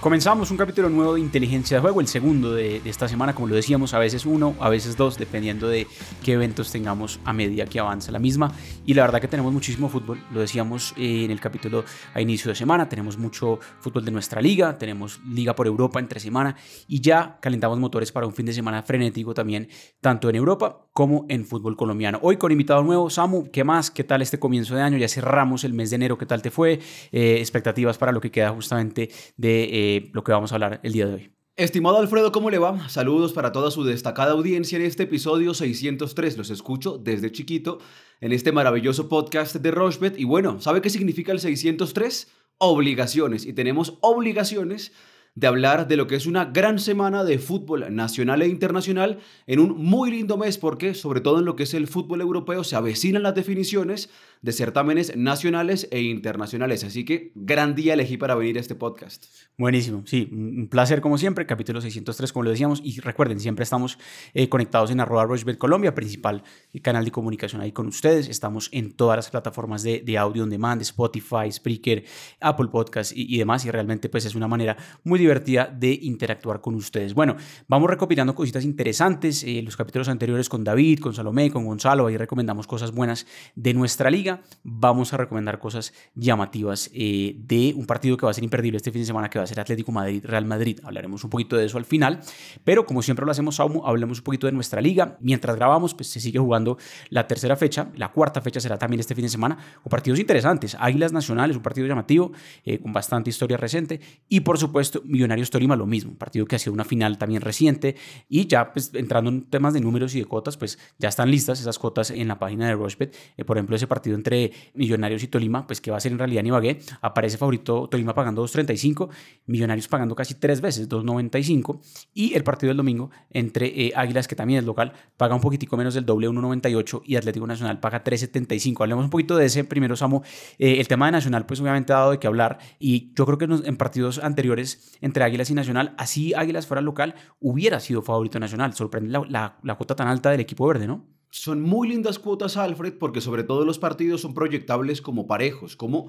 Comenzamos un capítulo nuevo de Inteligencia de Juego, el segundo de, esta semana, como lo decíamos, a veces uno, a veces dos, dependiendo de qué eventos tengamos a medida que avanza la misma. Y la verdad que tenemos muchísimo fútbol, lo decíamos eh, en el capítulo a inicio de semana, tenemos mucho fútbol de nuestra liga, tenemos liga por Europa entre semana y ya calentamos motores para un fin de semana frenético también, tanto en Europa como en fútbol colombiano. Hoy con invitado nuevo, Samu, ¿qué más? ¿Qué tal este comienzo de año? Ya cerramos el mes de enero, ¿qué tal te fue? Eh, expectativas para lo que queda justamente de... Eh, lo que vamos a hablar el día de hoy. Estimado Alfredo, ¿cómo le va? Saludos para toda su destacada audiencia en este episodio 603. Los escucho desde chiquito en este maravilloso podcast de Rochbet. Y bueno, ¿sabe qué significa el 603? Obligaciones. Y tenemos obligaciones de hablar de lo que es una gran semana de fútbol nacional e internacional en un muy lindo mes porque sobre todo en lo que es el fútbol europeo se avecinan las definiciones de certámenes nacionales e internacionales. Así que gran día elegí para venir a este podcast. Buenísimo, sí, un placer como siempre, capítulo 603 como lo decíamos y recuerden, siempre estamos eh, conectados en arroba Rochebet Colombia, principal canal de comunicación ahí con ustedes, estamos en todas las plataformas de, de audio on demand, Spotify, Spreaker, Apple Podcast y, demás y realmente pues es una manera muy divertida de interactuar con ustedes. Bueno, vamos recopilando cositas interesantes, eh, los capítulos anteriores con David, con Salomé, con Gonzalo, ahí recomendamos cosas buenas de nuestra liga vamos a recomendar cosas llamativas eh, de un partido que va a ser imperdible este fin de semana, que va a ser Atlético Madrid-Real Madrid. Hablaremos un poquito de eso al final, pero como siempre lo hacemos, hablemos un poquito de nuestra liga. Mientras grabamos, pues se sigue jugando la tercera fecha, la cuarta fecha será también este fin de semana, con partidos interesantes. Águilas Nacionales, un partido llamativo, eh, con bastante historia reciente, y por supuesto Millonarios Tolima, lo mismo, un partido que ha sido una final también reciente, y ya pues entrando en temas de números y de cotas, pues ya están listas esas cotas en la página de Rochbet. Eh, por ejemplo, ese partido entre Millonarios y Tolima, pues que va a ser en realidad Ibagué, aparece favorito Tolima pagando 2.35, Millonarios pagando casi tres veces, 2.95, y el partido del domingo entre eh, Águilas, que también es local, paga un poquitico menos del doble, 1.98, y Atlético Nacional paga 3.75. Hablemos un poquito de ese primero, Samu. Eh, el tema de Nacional, pues obviamente ha dado de qué hablar, y yo creo que en partidos anteriores entre Águilas y Nacional, así Águilas fuera local, hubiera sido favorito Nacional. Sorprende la, la, cuota tan alta del equipo verde, ¿no? Son muy lindas cuotas, Alfred, porque sobre todo los partidos son proyectables como parejos, como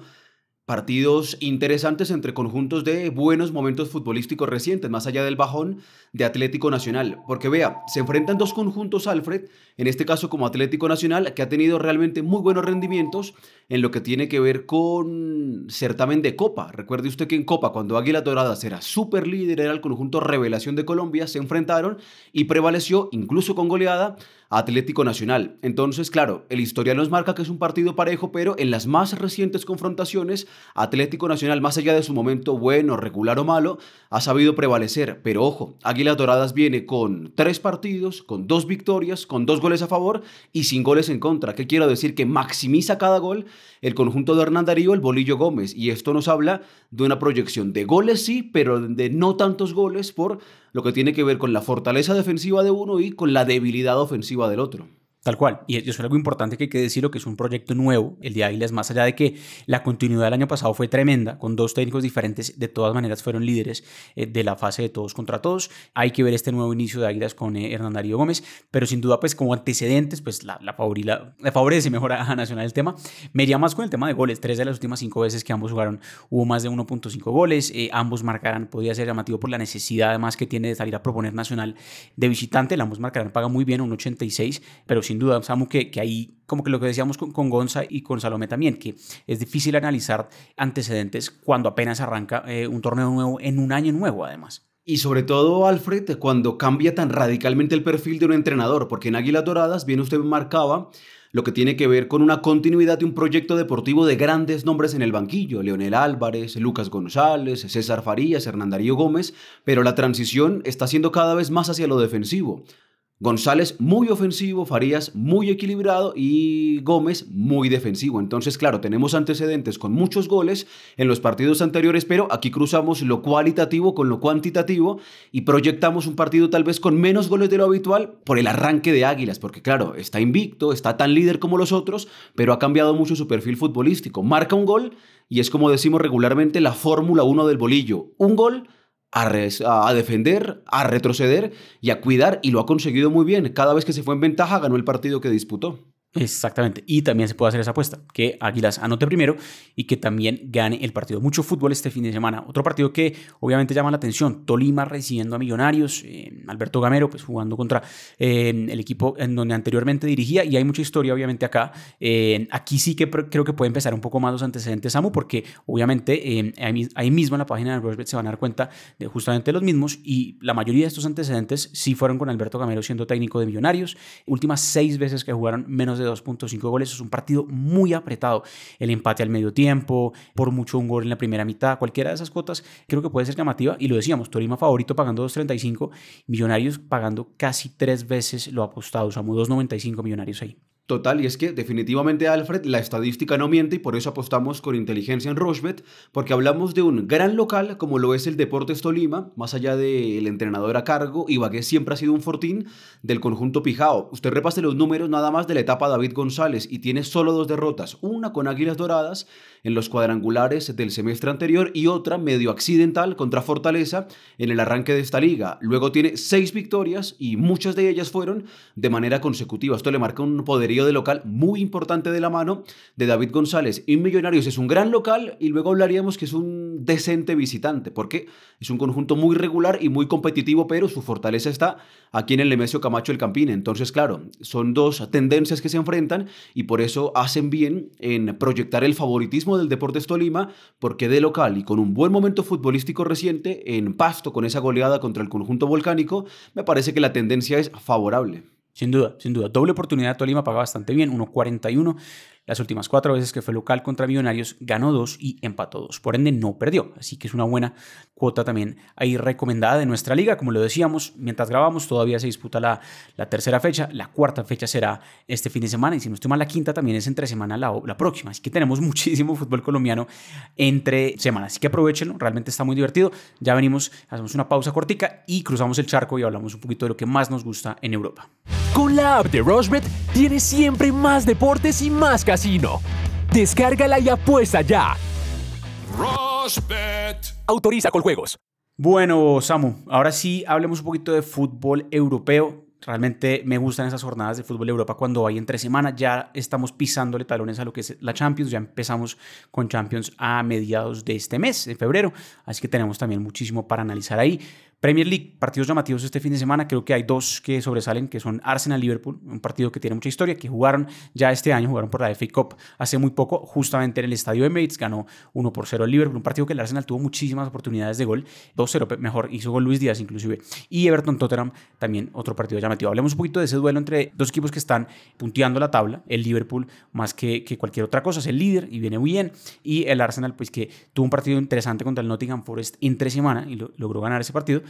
partidos interesantes entre conjuntos de buenos momentos futbolísticos recientes, más allá del bajón de Atlético Nacional. Porque vea, se enfrentan dos conjuntos, Alfred, en este caso como Atlético Nacional, que ha tenido realmente muy buenos rendimientos en lo que tiene que ver con certamen de Copa. Recuerde usted que en Copa, cuando Águila Doradas era súper líder, era el conjunto Revelación de Colombia, se enfrentaron y prevaleció, incluso con goleada, Atlético Nacional. Entonces, claro, el historial nos marca que es un partido parejo, pero en las más recientes confrontaciones, Atlético Nacional, más allá de su momento bueno, regular o malo, ha sabido prevalecer. Pero ojo, Águilas Doradas viene con tres partidos, con dos victorias, con dos goles a favor y sin goles en contra. ¿Qué quiero decir? Que maximiza cada gol el conjunto de Hernán Darío, el Bolillo Gómez. Y esto nos habla de una proyección de goles, sí, pero de no tantos goles por lo que tiene que ver con la fortaleza defensiva de uno y con la debilidad ofensiva del otro. Tal cual. Y eso es algo importante que hay que decirlo, que es un proyecto nuevo, el de Águilas, más allá de que la continuidad del año pasado fue tremenda, con dos técnicos diferentes, de todas maneras fueron líderes eh, de la fase de todos contra todos. Hay que ver este nuevo inicio de Águilas con eh, Hernán Darío Gómez, pero sin duda, pues como antecedentes, pues la, la, la favorece mejor a, Nacional el tema. Me iría más con el tema de goles. Tres de las últimas cinco veces que ambos jugaron hubo más de 1.5 goles. Eh, ambos marcarán, podría ser llamativo por la necesidad además que tiene de salir a proponer Nacional de visitante. El ambos marcarán paga muy bien, un 86, pero sin duda, Samu, que, ahí, como que lo que decíamos con, con, Gonza y con Salomé también, que es difícil analizar antecedentes cuando apenas arranca eh, un torneo nuevo en un año nuevo, además. Y sobre todo, Alfred, cuando cambia tan radicalmente el perfil de un entrenador, porque en Águilas Doradas, bien usted marcaba, lo que tiene que ver con una continuidad de un proyecto deportivo de grandes nombres en el banquillo, Leonel Álvarez, Lucas González, César Farías, Hernán Darío Gómez, pero la transición está siendo cada vez más hacia lo defensivo. González muy ofensivo, Farías muy equilibrado y Gómez muy defensivo. Entonces, claro, tenemos antecedentes con muchos goles en los partidos anteriores, pero aquí cruzamos lo cualitativo con lo cuantitativo y proyectamos un partido tal vez con menos goles de lo habitual por el arranque de Águilas, porque claro, está invicto, está tan líder como los otros, pero ha cambiado mucho su perfil futbolístico. Marca un gol y es como decimos regularmente la Fórmula 1 del bolillo. Un gol a, defender, a retroceder y a cuidar y lo ha conseguido muy bien. Cada vez que se fue en ventaja ganó el partido que disputó. Exactamente. Y también se puede hacer esa apuesta, que Águilas anote primero y que también gane el partido. Mucho fútbol este fin de semana. Otro partido que obviamente llama la atención, Tolima recibiendo a Millonarios, eh, Alberto Gamero pues jugando contra eh, el equipo en donde anteriormente dirigía y hay mucha historia obviamente acá. Eh, aquí sí que creo que puede empezar un poco más los antecedentes, Samu, porque obviamente ahí mismo en la página de Rosbet se van a dar cuenta de justamente los mismos y la mayoría de estos antecedentes sí fueron con Alberto Gamero siendo técnico de Millonarios. Últimas seis veces que jugaron menos de 2.5 goles. Es un partido muy apretado. El empate al medio tiempo, por mucho un gol en la primera mitad, cualquiera de esas cuotas creo que puede ser llamativa. Y lo decíamos, Torima favorito pagando 2.35, Millonarios pagando casi tres veces lo apostado. Usamos 2.95 Millonarios ahí. Total, y es que definitivamente Alfred, la estadística no miente y por eso apostamos con inteligencia en Rochbet, porque hablamos de un gran local como lo es el Deportes Tolima, más allá del entrenador a cargo, Ibagué siempre ha sido un fortín del conjunto Pijao. Usted repase los números nada más de la etapa David González y tiene solo dos derrotas, una con Águilas Doradas en los cuadrangulares del semestre anterior y otra medio accidental contra Fortaleza en el arranque de esta liga. Luego tiene seis victorias y muchas de ellas fueron de manera consecutiva. Esto le marca un poderío de local muy importante de la mano de David González. Y Millonarios es un gran local y luego hablaríamos que es un decente visitante, porque es un conjunto muy regular y muy competitivo, pero su fortaleza está aquí en el Nemesio Camacho el Campín. Entonces, claro, son dos tendencias que se enfrentan y por eso hacen bien en proyectar el favoritismo del Deportes Tolima, porque de local y con un buen momento futbolístico reciente, en pasto con esa goleada contra el conjunto volcánico, me parece que la tendencia es favorable. Sin duda, sin duda. Doble oportunidad, Tolima paga bastante bien, 1.41. Las últimas cuatro veces que fue local contra Millonarios ganó dos y empató dos. Por ende, no perdió. Así que es una buena cuota también ahí recomendada de nuestra liga. Como lo decíamos, mientras grabamos todavía se disputa la, la tercera fecha. La cuarta fecha será este fin de semana. Y si no estoy la quinta también es entre semana la, la próxima. Así que tenemos muchísimo fútbol colombiano entre semanas. Así que aprovechenlo. Realmente está muy divertido. Ya venimos, hacemos una pausa cortica y cruzamos el charco y hablamos un poquito de lo que más nos gusta en Europa. Con la app de Rushbet tienes siempre más deportes y más casino. Descárgala y apuesta ya. Rushbet. Autoriza con juegos. Bueno, Samu, ahora sí hablemos un poquito de fútbol europeo. Realmente me gustan esas jornadas de fútbol Europa cuando hay entre semana. Ya estamos pisándole talones a lo que es la Champions. Ya empezamos con Champions a mediados de este mes, de febrero. Así que tenemos también muchísimo para analizar ahí. Premier League, partidos llamativos este fin de semana, creo que hay dos que sobresalen, que son Arsenal-Liverpool, un partido que tiene mucha historia, que jugaron ya este año, jugaron por la FA Cup hace muy poco, justamente en el estadio Emirates, ganó 1 por 0 el Liverpool, un partido que el Arsenal tuvo muchísimas oportunidades de gol, 2-0 mejor, hizo gol Luis Díaz inclusive, y Everton-Tottenham, también otro partido llamativo. Hablemos un poquito de ese duelo entre dos equipos que están punteando la tabla, el Liverpool más que, que cualquier otra cosa, es el líder y viene bien, y el Arsenal pues que tuvo un partido interesante contra el Nottingham Forest entre semana y logró ganar ese partido,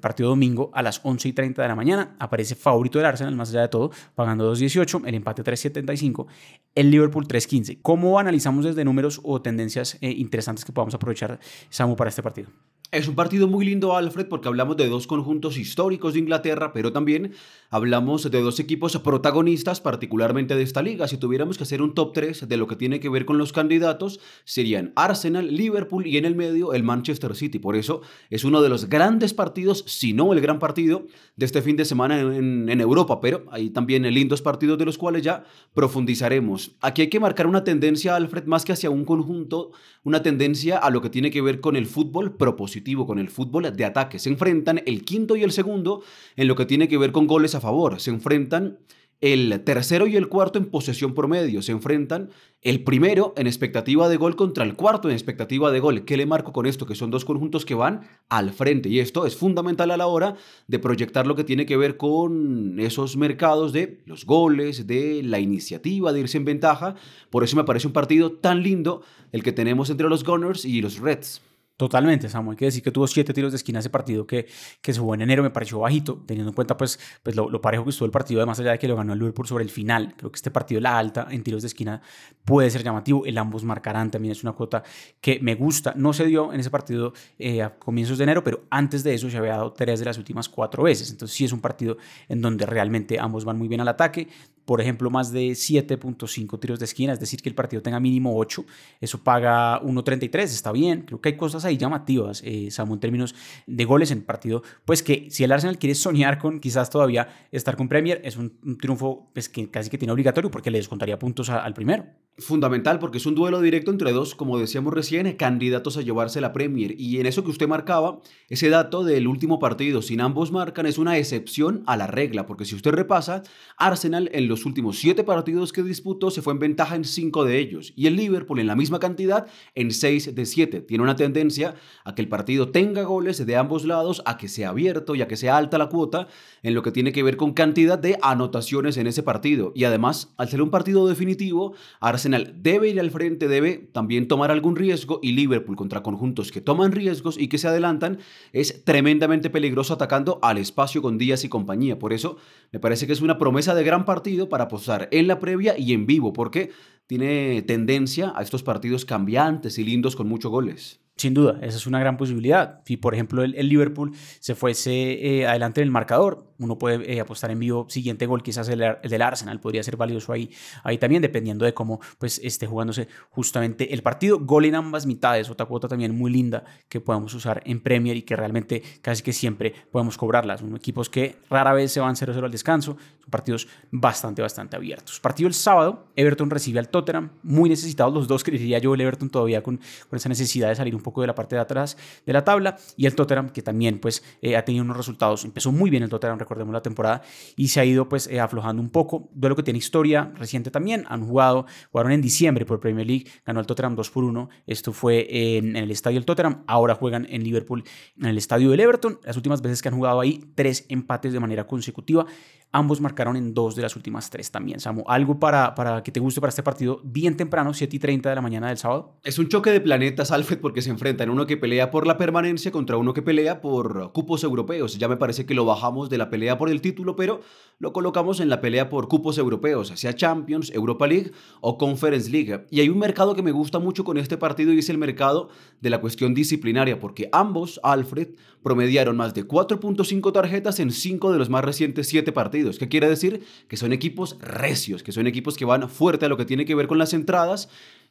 partido domingo a las 11 y 30 de la mañana. Aparece favorito del Arsenal, más allá de todo, pagando 2.18, el empate 3.75, el Liverpool 3.15. ¿Cómo analizamos desde números o tendencias eh, interesantes que podamos aprovechar, Samu, para este partido? Es un partido muy lindo, Alfred, porque hablamos de dos conjuntos históricos de Inglaterra, pero también hablamos de dos equipos protagonistas, particularmente de esta liga. Si tuviéramos que hacer un top 3 de lo que tiene que ver con los candidatos, serían Arsenal, Liverpool y en el medio el Manchester City. Por eso es uno de los grandes partidos, si no el gran partido, de este fin de semana en, Europa. Pero hay también lindos partidos de los cuales ya profundizaremos. Aquí hay que marcar una tendencia, Alfred, más que hacia un conjunto, una tendencia a lo que tiene que ver con el fútbol propositivo con el fútbol de ataque. Se enfrentan el quinto y el segundo en lo que tiene que ver con goles a favor. Se enfrentan el tercero y el cuarto en posesión promedio. Se enfrentan el primero en expectativa de gol contra el cuarto en expectativa de gol. ¿Qué le marco con esto? Que son dos conjuntos que van al frente. Y esto es fundamental a la hora de proyectar lo que tiene que ver con esos mercados de los goles, de la iniciativa, de irse en ventaja. Por eso me parece un partido tan lindo el que tenemos entre los Gunners y los Reds. Totalmente, Samuel. Hay que decir que tuvo siete tiros de esquina ese partido que, que se jugó en enero, me pareció bajito, teniendo en cuenta pues, pues lo, parejo que estuvo el partido, además allá de que lo ganó el Liverpool sobre el final. Creo que este partido, la alta en tiros de esquina, puede ser llamativo. El ambos marcarán también es una cuota que me gusta. No se dio en ese partido eh, a comienzos de enero, pero antes de eso se había dado tres de las últimas cuatro veces. Entonces sí es un partido en donde realmente ambos van muy bien al ataque. por ejemplo, más de 7.5 tiros de esquina, es decir, que el partido tenga mínimo 8, eso paga 1.33, está bien, creo que hay cosas ahí llamativas, eh, Samu, en términos de goles en partido, pues que si el Arsenal quiere soñar con quizás todavía estar con Premier, es un, triunfo pues, que casi que tiene obligatorio porque le descontaría puntos al primero. Fundamental porque es un duelo directo entre dos, como decíamos recién, candidatos a llevarse la Premier. Y en eso que usted marcaba, ese dato del último partido, sin ambos marcan, es una excepción a la regla, porque si usted repasa, Arsenal en los últimos siete partidos que disputó se fue en ventaja en cinco de ellos, y el Liverpool en la misma cantidad en seis de siete. Tiene una tendencia a que el partido tenga goles de ambos lados, a que sea abierto y a que sea alta la cuota en lo que tiene que ver con cantidad de anotaciones en ese partido. Y además, al ser un partido definitivo, Arsenal debe ir al frente, debe también tomar algún riesgo y Liverpool contra conjuntos que toman riesgos y que se adelantan es tremendamente peligroso atacando al espacio con Díaz y compañía. Por eso me parece que es una promesa de gran partido para apostar en la previa y en vivo, porque tiene tendencia a estos partidos cambiantes y lindos con muchos goles. Sin duda, esa es una gran posibilidad. Si, por ejemplo, el, Liverpool se fuese eh, adelante en el marcador, uno puede eh, apostar en vivo siguiente gol, quizás el, del Arsenal podría ser valioso ahí, ahí también, dependiendo de cómo pues, esté jugándose justamente el partido. Gol en ambas mitades, otra cuota también muy linda que podemos usar en Premier y que realmente casi que siempre podemos cobrarlas. Son equipos que rara vez se van 0-0 al descanso, son partidos bastante, bastante abiertos. Partido el sábado, Everton recibe al Tottenham, muy necesitados los dos, creería yo, el Everton todavía con, con esa necesidad de salir un poco de la parte de atrás de la tabla, y el Tottenham que también pues eh, ha tenido unos resultados, empezó muy bien el Tottenham, recordemos la temporada, y se ha ido pues eh, aflojando un poco. Duelo que tiene historia reciente también. Han jugado, jugaron en diciembre por Premier League, ganó el Tottenham 2 por 1. Esto fue en, el estadio del Tottenham. Ahora juegan en Liverpool, en el estadio del Everton. Las últimas veces que han jugado ahí, tres empates de manera consecutiva. Ambos marcaron en dos de las últimas tres también, Samu. ¿Algo para, para que te guste para este partido bien temprano, 7 y 30 de la mañana del sábado? Es un choque de planetas, Alfred, porque se enfrentan uno que pelea por la permanencia contra uno que pelea por cupos europeos. Ya me parece que lo bajamos de la pelea por el título, pero lo colocamos en la pelea por cupos europeos, sea Champions, Europa League o Conference League. Y hay un mercado que me gusta mucho con este partido y es el mercado de la cuestión disciplinaria, porque ambos, Alfred, promediaron más de 4.5 tarjetas en 5 de los más recientes 7 partidos. ¿Qué quiere decir? Que son equipos recios, que son equipos que van fuerte a lo que tiene que ver con las entradas.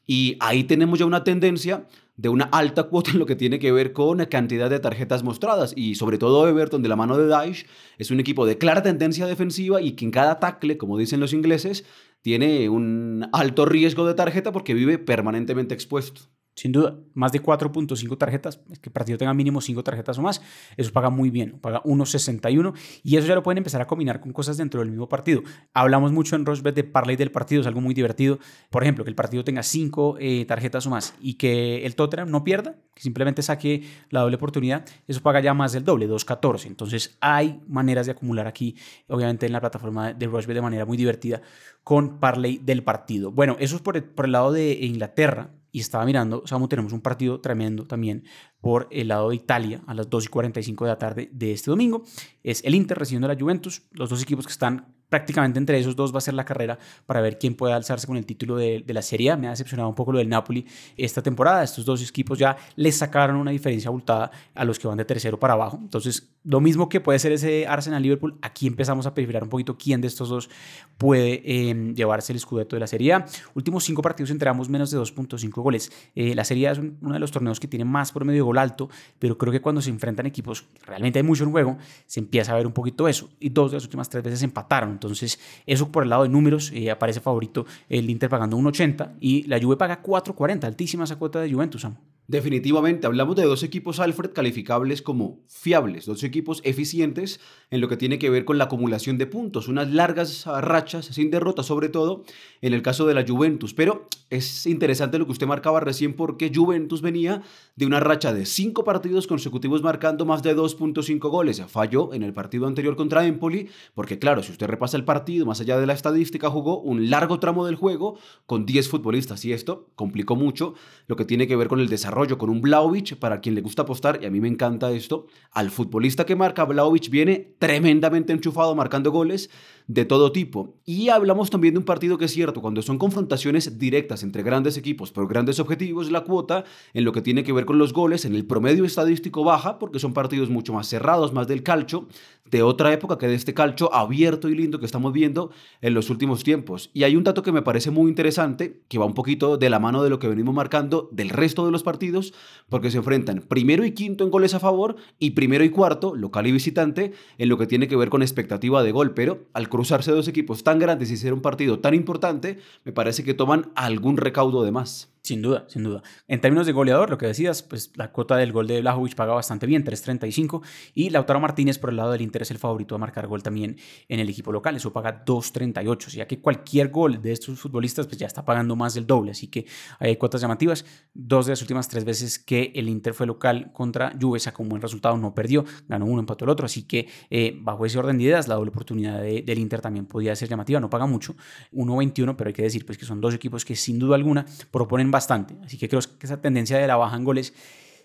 Y ahí tenemos ya una tendencia de una alta cuota en lo que tiene que ver con la cantidad de tarjetas mostradas. Y sobre todo Everton, de la mano de Daesh, es un equipo de clara tendencia defensiva y que en cada tackle, como dicen los ingleses, tiene un alto riesgo de tarjeta porque vive permanentemente expuesto. Sin duda, más de 4.5 tarjetas, es que el partido tenga mínimo 5 tarjetas o más, eso paga muy bien, paga 1.61 y eso ya lo pueden empezar a combinar con cosas dentro del mismo partido. Hablamos mucho en Rosbet de parlay del partido, es algo muy divertido. Por ejemplo, que el partido tenga 5 eh, tarjetas o más y que el Tottenham no pierda, que simplemente saque la doble oportunidad, eso paga ya más del doble, 2.14. Entonces hay maneras de acumular aquí, obviamente en la plataforma de Rosbet de manera muy divertida con parlay del partido. Bueno, eso es por por el lado de Inglaterra y estaba mirando, Samu, tenemos un partido tremendo también por el lado de Italia a las 2 y 45 de la tarde de este domingo. Es el Inter recibiendo a la Juventus, los dos equipos que están prácticamente entre esos dos va a ser la carrera para ver quién puede alzarse con el título de, la Serie A. Me ha decepcionado un poco lo del Napoli esta temporada. Estos dos equipos ya les sacaron una diferencia abultada a los que van de tercero para abajo. Entonces, lo mismo que puede ser ese Arsenal-Liverpool, aquí empezamos a perfilar un poquito quién de estos dos puede em, llevarse el escudeto de la Serie A. Últimos cinco partidos entramos menos de 2.5 goles. Eh, la Serie A es uno de los torneos que tiene más promedio de gol alto, pero creo que cuando se enfrentan equipos, realmente hay mucho en juego, se empieza a ver un poquito eso. Y dos de las últimas tres veces empataron. Entonces, eso por el lado de números, eh, aparece favorito el Inter pagando 1.80 y la Juve paga 4.40, altísima esa cuota de Juventus, Definitivamente, hablamos de dos equipos Alfred calificables como fiables, dos equipos eficientes en lo que tiene que ver con la acumulación de puntos, unas largas rachas sin derrota, sobre todo en el caso de la Juventus. Pero es interesante lo que usted marcaba recién porque Juventus venía de una racha de cinco partidos consecutivos marcando más de 2.5 goles. Falló en el partido anterior contra Empoli, porque claro, si usted repasa el partido, más allá de la estadística, jugó un largo tramo del juego con 10 futbolistas y esto complicó mucho lo que tiene que ver con el desarrollo con un Blaovic, para quien le gusta apostar, y a mí me encanta esto, al futbolista que marca, Blaovic viene tremendamente enchufado marcando goles de todo tipo. Y hablamos también de un partido que es cierto, cuando son confrontaciones directas entre grandes equipos por grandes objetivos, la cuota en lo que tiene que ver con los goles, en el promedio estadístico baja, porque son partidos mucho más cerrados, más del calcho, de otra época que de este calcho abierto y lindo que estamos viendo en los últimos tiempos. Y hay un dato que me parece muy interesante, que va un poquito de la mano de lo que venimos marcando del resto de los partidos, porque se enfrentan primero y quinto en goles a favor y primero y cuarto, local y visitante, en lo que tiene que ver con expectativa de gol. Pero al cruzarse dos equipos tan grandes y ser un partido tan importante, me parece que toman algún recaudo de más. Sin duda, sin duda. En términos de goleador, lo que decías, pues la cuota del gol de Blajovic paga bastante bien, 3.35, y Lautaro Martínez por el lado del Inter es el favorito a marcar gol también en el equipo local, eso paga 2.38, o sea que cualquier gol de estos futbolistas pues ya está pagando más del doble, así que hay cuotas llamativas. Dos de las últimas tres veces que el Inter fue local contra Juve sacó un buen resultado, no perdió, ganó uno, empató el otro, así que eh, bajo ese orden de ideas, la doble oportunidad del Inter también podía ser llamativa, no paga mucho, 1.21, pero hay que decir pues que son dos equipos que sin duda alguna proponen bastante. Así que creo que esa tendencia de la baja en goles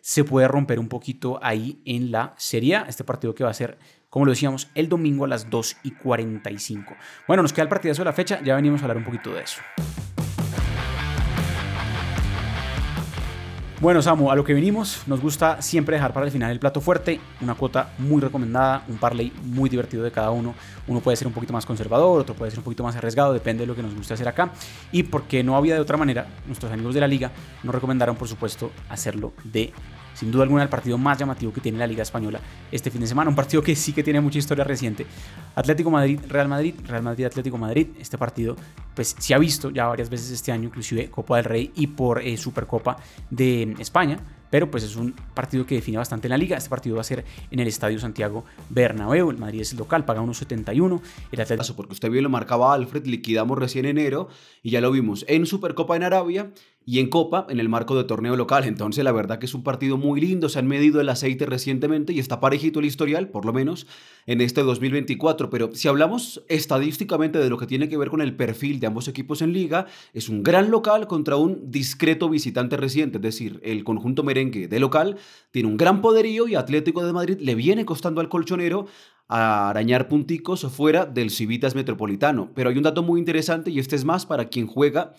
se puede romper un poquito ahí en la Serie. Este partido que va a ser, como lo decíamos, el domingo a las 2 y 45. Bueno, nos queda el partidazo de la fecha. Ya venimos a hablar un poquito de eso. Bueno, Samu, a lo que venimos, nos gusta siempre dejar para el final el plato fuerte, una cuota muy recomendada, un parlay muy divertido de cada uno. Uno puede ser un poquito más conservador, otro puede ser un poquito más arriesgado, depende de lo que nos guste hacer acá. Y porque no había de otra manera, nuestros amigos de la liga nos recomendaron, por supuesto, hacerlo de sin duda alguna el partido más llamativo que tiene la Liga Española este fin de semana. Un partido que sí que tiene mucha historia reciente. Atlético Madrid, Real Madrid, Real Madrid, Atlético Madrid. Este partido pues se ha visto ya varias veces este año, inclusive Copa del Rey y por eh, Supercopa de España pero pues es un partido que define bastante la liga. Este partido va a ser en el Estadio Santiago Bernabéu. El Madrid es el local, paga 1.71. El Atlético... Porque usted bien lo marcaba Alfred, liquidamos recién enero y ya lo vimos en Supercopa en Arabia y en Copa en el marco de torneo local. Entonces la verdad que es un partido muy lindo, se han medido el aceite recientemente y está parejito el historial, por lo menos en este 2024. Pero si hablamos estadísticamente de lo que tiene que ver con el perfil de ambos equipos en liga, es un gran local contra un discreto visitante reciente, es decir, el conjunto merengue de local tiene un gran poderío y Atlético de Madrid le viene costando al colchonero a arañar punticos fuera del Civitas Metropolitano. Pero hay un dato muy interesante y este es más para quien juega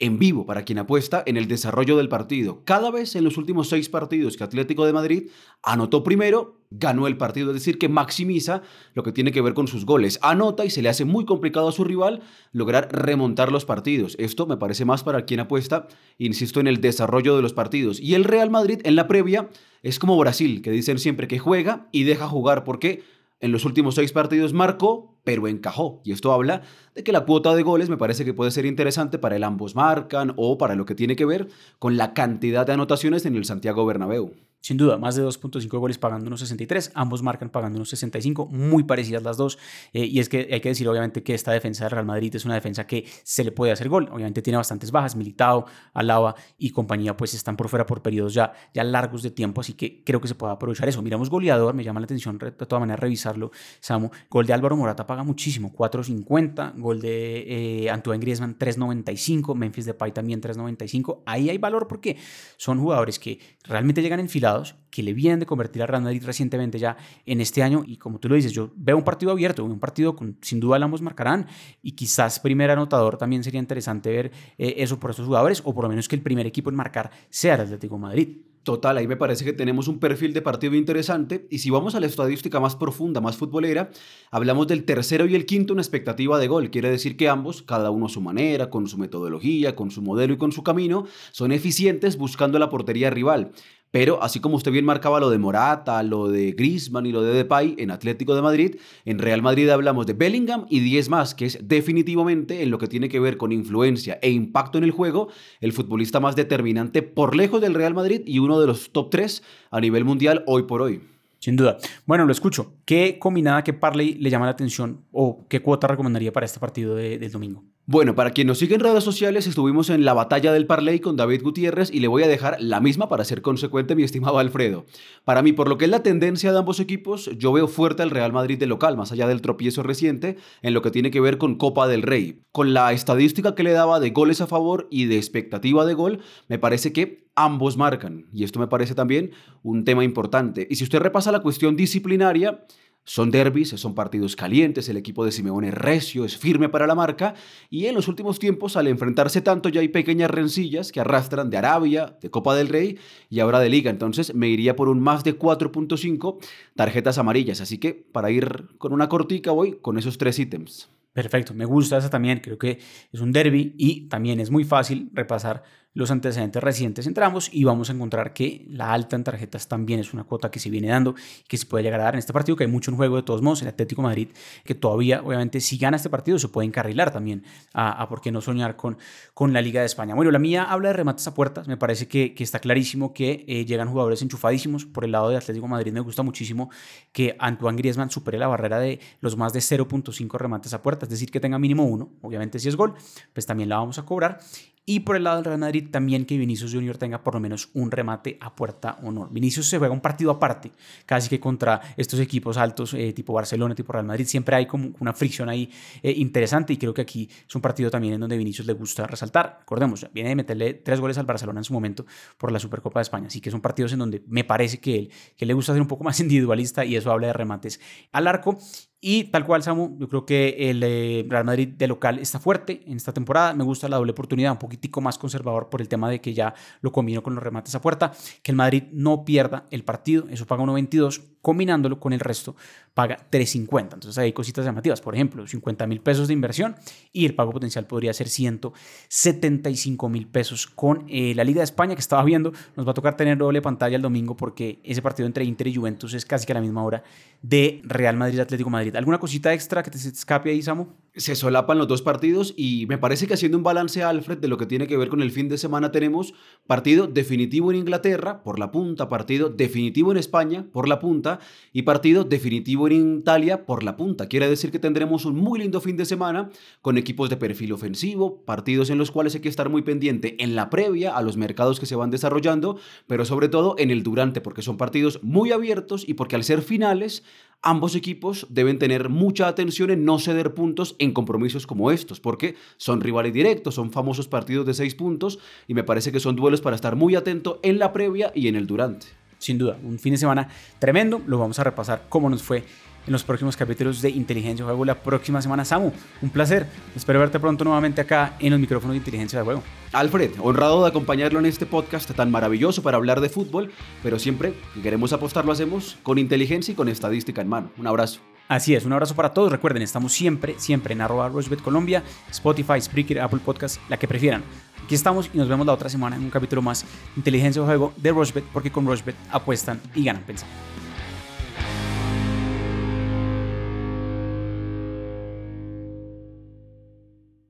en vivo para quien apuesta en el desarrollo del partido. Cada vez en los últimos seis partidos que Atlético de Madrid anotó primero, ganó el partido, es decir, que maximiza lo que tiene que ver con sus goles. Anota y se le hace muy complicado a su rival lograr remontar los partidos. Esto me parece más para quien apuesta, insisto, en el desarrollo de los partidos. Y el Real Madrid en la previa es como Brasil, que dicen siempre que juega y deja jugar porque en los últimos seis partidos marcó, pero encajó. Y esto habla de que la cuota de goles me parece que puede ser interesante para el ambos marcan o para lo que tiene que ver con la cantidad de anotaciones en el Santiago Bernabéu. Sin duda, más de 2.5 goles pagando unos 63, ambos marcan pagando unos 65, muy parecidas las dos. Eh, y es que hay que decir, obviamente, que esta defensa del Real Madrid es una defensa que se le puede hacer gol. Obviamente tiene bastantes bajas, Militao, Alaba y compañía, pues están por fuera por periodos ya, ya largos de tiempo, así que creo que se puede aprovechar eso. Miramos goleador, me llama la atención de todas maneras revisarlo, Samu. Gol de Álvaro Morata paga muchísimo, 4.50, gol de eh, Antoine Griezmann 3.95, Memphis Depay también 3.95. Ahí hay valor porque son jugadores que realmente llegan enfilados que le vienen de convertir a Real Madrid recientemente ya en este año. Y como tú lo dices, yo veo un partido abierto, un partido con, sin duda ambos marcarán. Y quizás primer anotador también sería interesante ver eh, eso por esos jugadores, o por lo menos que el primer equipo en marcar sea el Atlético Madrid. Total, ahí me parece que tenemos un perfil de partido interesante y si vamos a la estadística más profunda, más futbolera, hablamos del tercero y el quinto en expectativa de gol. Quiere decir que ambos, cada uno a su manera, con su metodología, con su modelo y con su camino, son eficientes buscando la portería rival. Pero así como usted bien marcaba lo de Morata, lo de Griezmann y lo de Depay en Atlético de Madrid, en Real Madrid hablamos de Bellingham y 10 más, que es definitivamente en lo que tiene que ver con influencia e impacto en el juego, el futbolista más determinante por lejos del Real Madrid y uno de los top 3 a nivel mundial hoy por hoy. Sin duda. Bueno, lo escucho. ¿Qué combinada, qué parlay le llama la atención o qué cuota recomendaría para este partido del domingo? Bueno, para quien nos sigue en redes sociales, estuvimos en la batalla del parlay con David Gutiérrez y le voy a dejar la misma para ser consecuente, mi estimado Alfredo. Para mí, por lo que es la tendencia de ambos equipos, yo veo fuerte al Real Madrid de local, más allá del tropiezo reciente, en lo que tiene que ver con Copa del Rey. Con la estadística que le daba de goles a favor y de expectativa de gol, me parece que ambos marcan. Y esto me parece también un tema importante. Y si usted repasa la cuestión disciplinaria, Son derbis, son partidos calientes, el equipo de Simeone es recio, es firme para la marca y en los últimos tiempos al enfrentarse tanto ya hay pequeñas rencillas que arrastran de Arabia, de Copa del Rey y ahora de Liga. Entonces me iría por un más de 4.5 tarjetas amarillas. Así que para ir con una cortica voy con esos tres ítems. Perfecto, me gusta esa también, creo que es un derby y también es muy fácil repasar los antecedentes recientes entramos y vamos a encontrar que la alta en tarjetas también es una cuota que se viene dando y que se puede llegar a dar en este partido, que hay mucho en juego de todos modos, el Atlético Madrid, que todavía, obviamente, si gana este partido, se puede encarrilar también a, por qué no soñar con, con la Liga de España. Bueno, la mía habla de remates a puertas, me parece que, que está clarísimo que eh, llegan jugadores enchufadísimos. Por el lado de Atlético Madrid me gusta muchísimo que Antoine Griezmann supere la barrera de los más de 0.5 remates a puertas, es decir, que tenga mínimo uno, obviamente si es gol, pues también la vamos a cobrar. Y por el lado del Real Madrid también que Vinicius Junior tenga por lo menos un remate a puerta honor. Vinicius se juega un partido aparte, casi que contra estos equipos altos eh, tipo Barcelona, tipo Real Madrid. Siempre hay como una fricción ahí eh, interesante y creo que aquí es un partido también en donde Vinicius le gusta resaltar. Recordemos, viene de meterle tres goles al Barcelona en su momento por la Supercopa de España. Así que son partidos en donde me parece que él que le gusta ser un poco más individualista y eso habla de remates al arco. Y tal cual, Samu, yo creo que el eh, Real Madrid de local está fuerte en esta temporada. Me gusta la doble oportunidad, un poquitico más conservador por el tema de que ya lo combino con los remates a puerta. Que el Madrid no pierda el partido, eso paga 1.22 combinándolo con el resto paga 350. Entonces hay cositas llamativas, por ejemplo, 50 mil pesos de inversión y el pago potencial podría ser 175 mil pesos con eh, la Liga de España que estaba viendo. Nos va a tocar tener doble pantalla el domingo porque ese partido entre Inter y Juventus es casi que a la misma hora de Real Madrid-Atlético Madrid. ¿Alguna cosita extra que te escape ahí, Samu? Se solapan los dos partidos y me parece que haciendo un balance, Alfred, de lo que tiene que ver con el fin de semana tenemos partido definitivo en Inglaterra por la punta, partido definitivo en España por la punta y partido definitivo en Italia por la punta. Quiere decir que tendremos un muy lindo fin de semana con equipos de perfil ofensivo, partidos en los cuales hay que estar muy pendiente en la previa a los mercados que se van desarrollando, pero sobre todo en el durante, porque son partidos muy abiertos y porque al ser finales ambos equipos deben tener mucha atención en no ceder puntos en compromisos como estos, porque son rivales directos, son famosos partidos de seis puntos y me parece que son duelos para estar muy atento en la previa y en el durante sin duda, un fin de semana tremendo. Lo vamos a repasar cómo nos fue en los próximos capítulos de Inteligencia de Juego la próxima semana. Samu, un placer. Espero verte pronto nuevamente acá en los micrófonos de Inteligencia de Juego. Alfred, honrado de acompañarlo en este podcast tan maravilloso para hablar de fútbol, pero siempre que queremos apostar lo hacemos con inteligencia y con estadística en mano. Un abrazo. Así es, un abrazo para todos. Recuerden, estamos siempre, siempre en arroba Colombia, Spotify, Spreaker, Apple Podcast, la que prefieran. Aquí estamos y nos vemos la otra semana en un capítulo más Inteligencia o Juego de Rochebet, porque con Rochebet apuestan y ganan pensando.